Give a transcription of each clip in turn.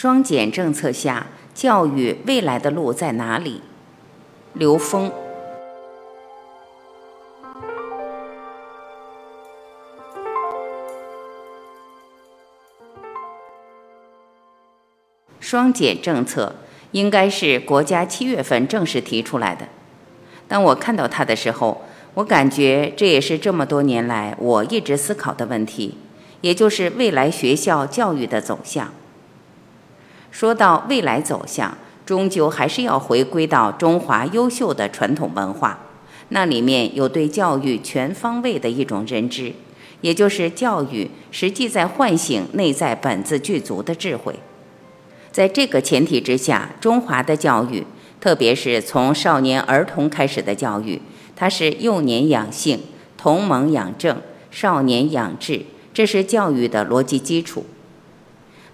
双减政策下，教育未来的路在哪里？刘峰。双减政策应该是国家七月份正式提出来的。当我看到它的时候，我感觉这也是这么多年来我一直思考的问题，也就是未来学校教育的走向。说到未来走向，终究还是要回归到中华优秀的传统文化，那里面有对教育全方位的一种认知，也就是教育实际在唤醒内在本自具足的智慧。在这个前提之下，中华的教育，特别是从少年儿童开始的教育，它是幼年养性、童蒙养正、少年养志，这是教育的逻辑基础。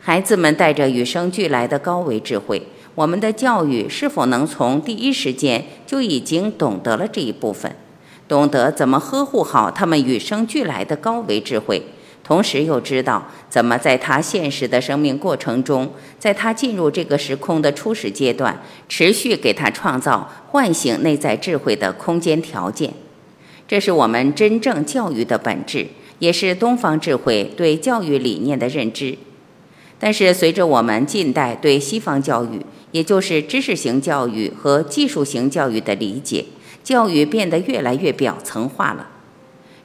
孩子们带着与生俱来的高维智慧，我们的教育是否能从第一时间就已经懂得了这一部分，懂得怎么呵护好他们与生俱来的高维智慧？同时又知道怎么在他现实的生命过程中，在他进入这个时空的初始阶段，持续给他创造唤醒内在智慧的空间条件。这是我们真正教育的本质，也是东方智慧对教育理念的认知。但是，随着我们近代对西方教育，也就是知识型教育和技术型教育的理解，教育变得越来越表层化了。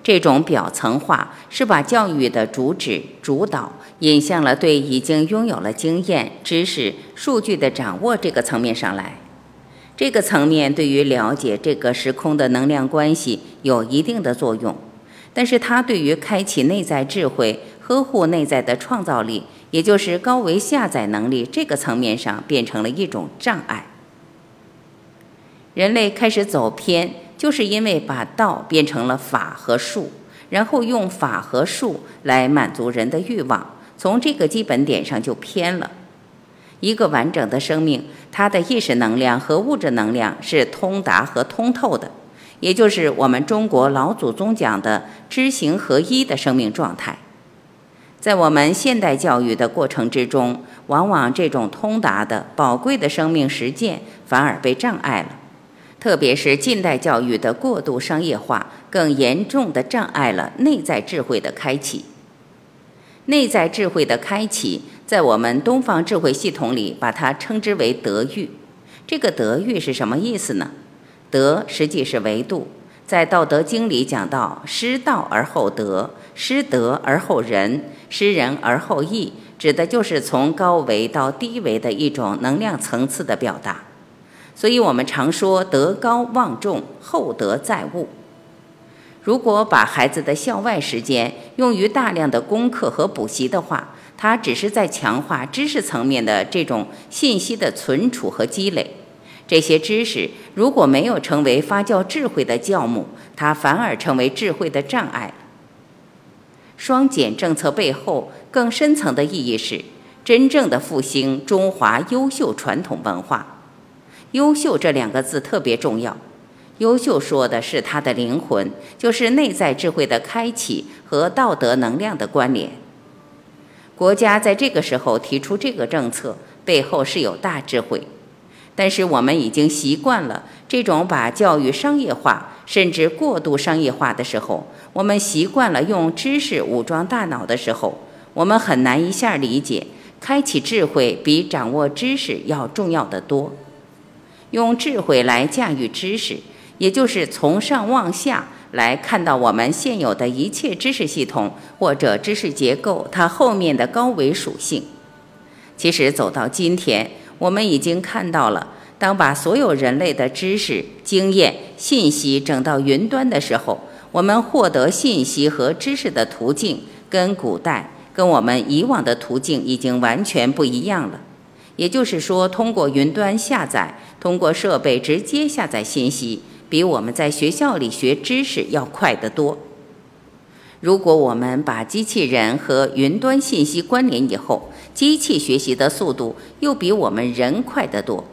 这种表层化是把教育的主旨、主导引向了对已经拥有了经验、知识、数据的掌握这个层面上来。这个层面对于了解这个时空的能量关系有一定的作用，但是它对于开启内在智慧、呵护内在的创造力，也就是高维下载能力这个层面上，变成了一种障碍。人类开始走偏。就是因为把道变成了法和术，然后用法和术来满足人的欲望，从这个基本点上就偏了。一个完整的生命，它的意识能量和物质能量是通达和通透的，也就是我们中国老祖宗讲的知行合一的生命状态。在我们现代教育的过程之中，往往这种通达的宝贵的生命实践反而被障碍了。特别是近代教育的过度商业化，更严重的障碍了内在智慧的开启。内在智慧的开启，在我们东方智慧系统里，把它称之为德育。这个德育是什么意思呢？德实际是维度，在《道德经》里讲到：“失道而后德，失德而后仁，失仁而后义”，指的就是从高维到低维的一种能量层次的表达。所以我们常说德高望重，厚德载物。如果把孩子的校外时间用于大量的功课和补习的话，他只是在强化知识层面的这种信息的存储和积累。这些知识如果没有成为发酵智慧的酵母，它反而成为智慧的障碍。双减政策背后更深层的意义是，真正的复兴中华优秀传统文化。优秀这两个字特别重要，优秀说的是它的灵魂，就是内在智慧的开启和道德能量的关联。国家在这个时候提出这个政策，背后是有大智慧。但是我们已经习惯了这种把教育商业化，甚至过度商业化的时候，我们习惯了用知识武装大脑的时候，我们很难一下理解，开启智慧比掌握知识要重要的多。用智慧来驾驭知识，也就是从上往下来看到我们现有的一切知识系统或者知识结构，它后面的高维属性。其实走到今天，我们已经看到了，当把所有人类的知识、经验、信息整到云端的时候，我们获得信息和知识的途径，跟古代、跟我们以往的途径已经完全不一样了。也就是说，通过云端下载，通过设备直接下载信息，比我们在学校里学知识要快得多。如果我们把机器人和云端信息关联以后，机器学习的速度又比我们人快得多，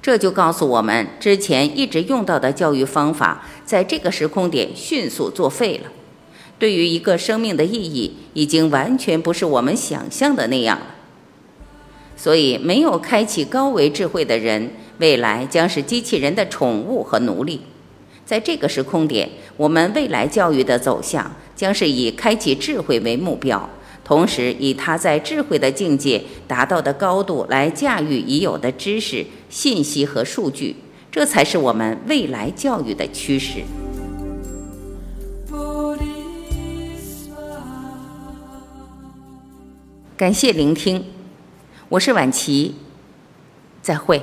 这就告诉我们，之前一直用到的教育方法，在这个时空点迅速作废了。对于一个生命的意义，已经完全不是我们想象的那样了。所以，没有开启高维智慧的人，未来将是机器人的宠物和奴隶。在这个时空点，我们未来教育的走向将是以开启智慧为目标，同时以他在智慧的境界达到的高度来驾驭已有的知识、信息和数据，这才是我们未来教育的趋势。感谢聆听。我是婉琪，再会。